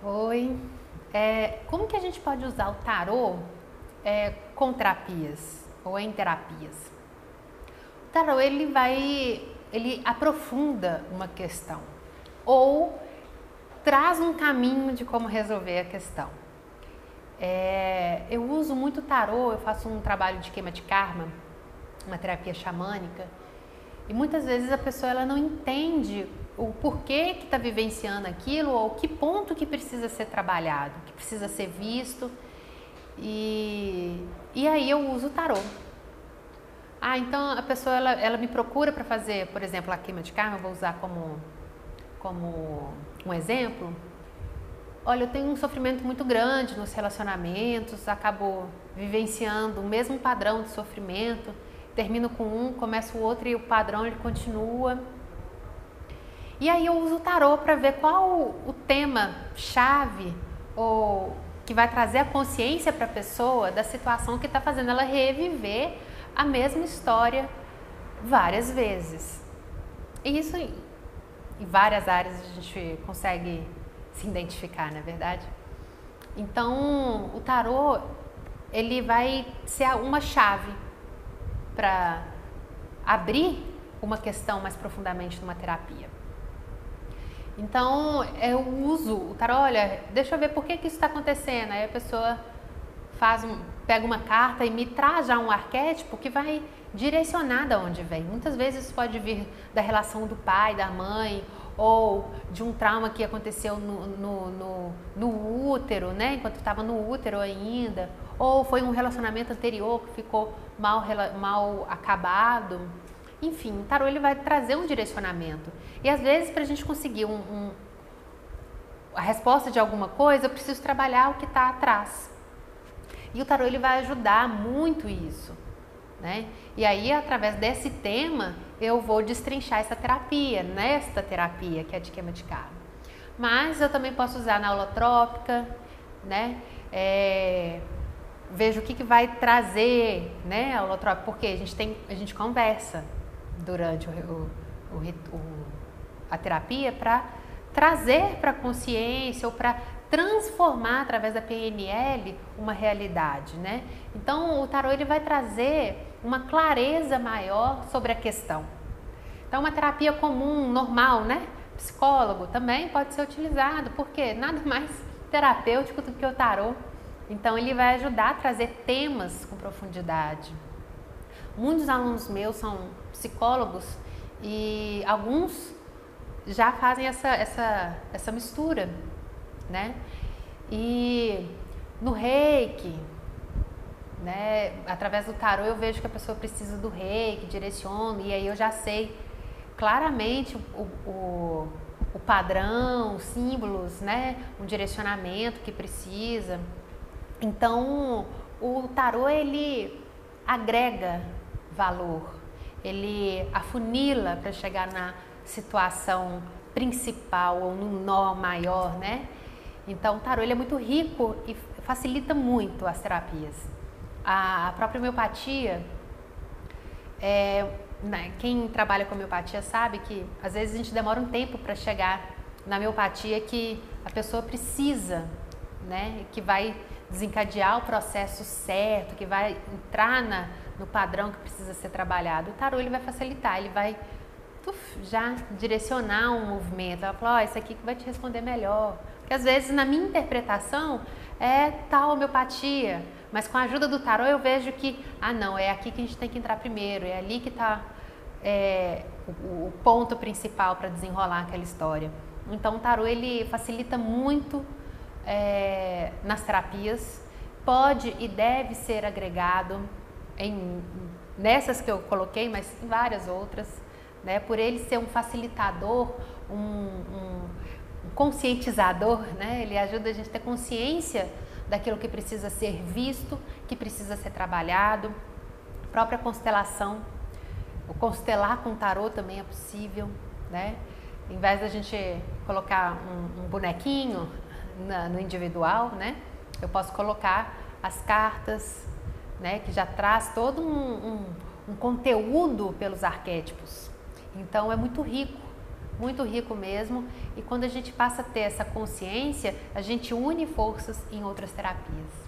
Oi. É, como que a gente pode usar o tarô é, com terapias ou em terapias? O tarô ele vai, ele aprofunda uma questão ou traz um caminho de como resolver a questão. É, eu uso muito tarô, eu faço um trabalho de queima de karma, uma terapia xamânica, e muitas vezes a pessoa ela não entende o porquê que está vivenciando aquilo ou que ponto que precisa ser trabalhado, que precisa ser visto. E, e aí eu uso o tarô. Ah, então a pessoa ela, ela me procura para fazer, por exemplo, a queima de karma, eu vou usar como, como um exemplo. Olha, eu tenho um sofrimento muito grande nos relacionamentos, acabo vivenciando o mesmo padrão de sofrimento, termino com um, começo o outro e o padrão ele continua. E aí eu uso o tarô para ver qual o tema chave ou que vai trazer a consciência para a pessoa da situação que está fazendo ela reviver a mesma história várias vezes. E isso em várias áreas a gente consegue se identificar, na é verdade. Então, o tarô ele vai ser uma chave para abrir uma questão mais profundamente numa terapia. Então eu uso o tarô, olha, deixa eu ver por que, que isso está acontecendo. Aí a pessoa faz um, pega uma carta e me traz já um arquétipo que vai direcionar de onde vem. Muitas vezes isso pode vir da relação do pai, da mãe, ou de um trauma que aconteceu no, no, no, no útero, né? Enquanto estava no útero ainda, ou foi um relacionamento anterior que ficou mal, mal acabado. Enfim, o tarô ele vai trazer um direcionamento. E às vezes, para a gente conseguir um, um, a resposta de alguma coisa, eu preciso trabalhar o que está atrás. E o tarô ele vai ajudar muito isso. Né? E aí, através desse tema, eu vou destrinchar essa terapia, nesta terapia que é de queima de carne. Mas eu também posso usar na holotrópica, né? É, vejo o que, que vai trazer, né, a holotrópica, porque a gente tem, a gente conversa, durante o, o, o, a terapia para trazer para a consciência ou para transformar através da PNL uma realidade, né? Então o tarô ele vai trazer uma clareza maior sobre a questão. Então uma terapia comum, normal, né? Psicólogo também pode ser utilizado, porque nada mais terapêutico do que o tarô. Então ele vai ajudar a trazer temas com profundidade. Muitos alunos meus são psicólogos e alguns já fazem essa, essa, essa mistura, né? E no reiki, né, através do tarô eu vejo que a pessoa precisa do reiki, direciono, e aí eu já sei claramente o, o, o padrão, os símbolos, né, um direcionamento que precisa. Então, o tarô ele agrega valor, ele afunila para chegar na situação principal ou num nó maior, né? Então, o tarô ele é muito rico e facilita muito as terapias. A própria homeopatia, é, né, quem trabalha com homeopatia sabe que às vezes a gente demora um tempo para chegar na homeopatia que a pessoa precisa, né? Que vai desencadear o processo certo, que vai entrar na, no padrão que precisa ser trabalhado. O tarô ele vai facilitar, ele vai já direcionar um movimento. Ela fala, oh, esse aqui que vai te responder melhor. Porque às vezes na minha interpretação é tal homeopatia, mas com a ajuda do tarô eu vejo que, ah não, é aqui que a gente tem que entrar primeiro, é ali que está é, o, o ponto principal para desenrolar aquela história. Então o tarô ele facilita muito é, nas terapias, pode e deve ser agregado em, nessas que eu coloquei, mas em várias outras, né? Por ele ser um facilitador, um, um, conscientizador, né? Ele ajuda a gente a ter consciência daquilo que precisa ser visto, que precisa ser trabalhado. A própria constelação, o constelar com tarô também é possível, né? Em vez da gente colocar um, um bonequinho na, no individual, né? Eu posso colocar as cartas, né, que já traz todo um, um, um conteúdo pelos arquétipos. Então é muito rico muito rico mesmo. E quando a gente passa a ter essa consciência, a gente une forças em outras terapias.